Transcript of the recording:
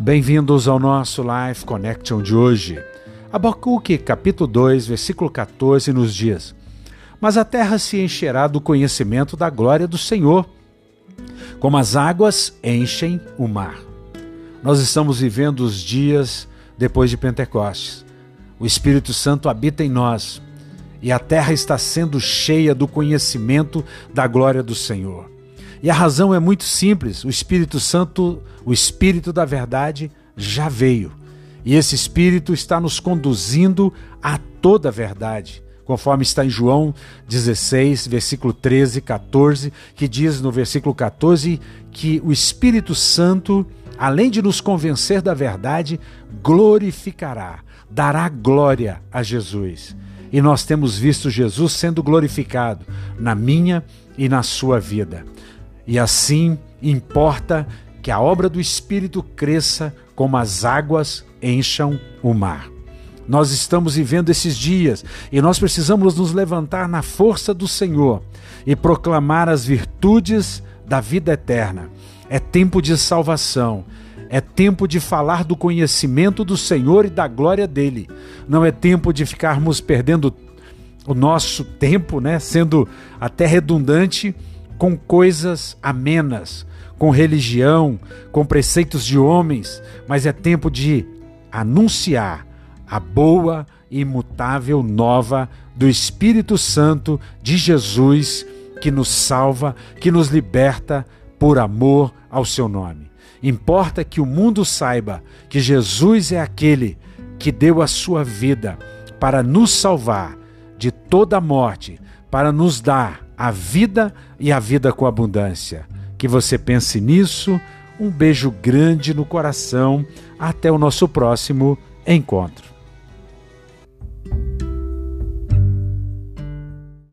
Bem-vindos ao nosso Life Connection de hoje. Abacuque, capítulo 2, versículo 14, nos diz: Mas a terra se encherá do conhecimento da glória do Senhor, como as águas enchem o mar. Nós estamos vivendo os dias depois de Pentecostes. O Espírito Santo habita em nós e a terra está sendo cheia do conhecimento da glória do Senhor. E a razão é muito simples: o Espírito Santo, o Espírito da verdade, já veio. E esse Espírito está nos conduzindo a toda a verdade, conforme está em João 16, versículo 13 e 14, que diz no versículo 14 que o Espírito Santo, além de nos convencer da verdade, glorificará, dará glória a Jesus. E nós temos visto Jesus sendo glorificado na minha e na sua vida. E assim importa que a obra do Espírito cresça como as águas encham o mar. Nós estamos vivendo esses dias e nós precisamos nos levantar na força do Senhor e proclamar as virtudes da vida eterna. É tempo de salvação. É tempo de falar do conhecimento do Senhor e da glória dele. Não é tempo de ficarmos perdendo o nosso tempo, né, sendo até redundante com coisas amenas, com religião, com preceitos de homens, mas é tempo de anunciar a boa e imutável nova do Espírito Santo de Jesus que nos salva, que nos liberta por amor ao seu nome. Importa que o mundo saiba que Jesus é aquele que deu a sua vida para nos salvar de toda a morte, para nos dar a vida e a vida com abundância. Que você pense nisso. Um beijo grande no coração. Até o nosso próximo encontro.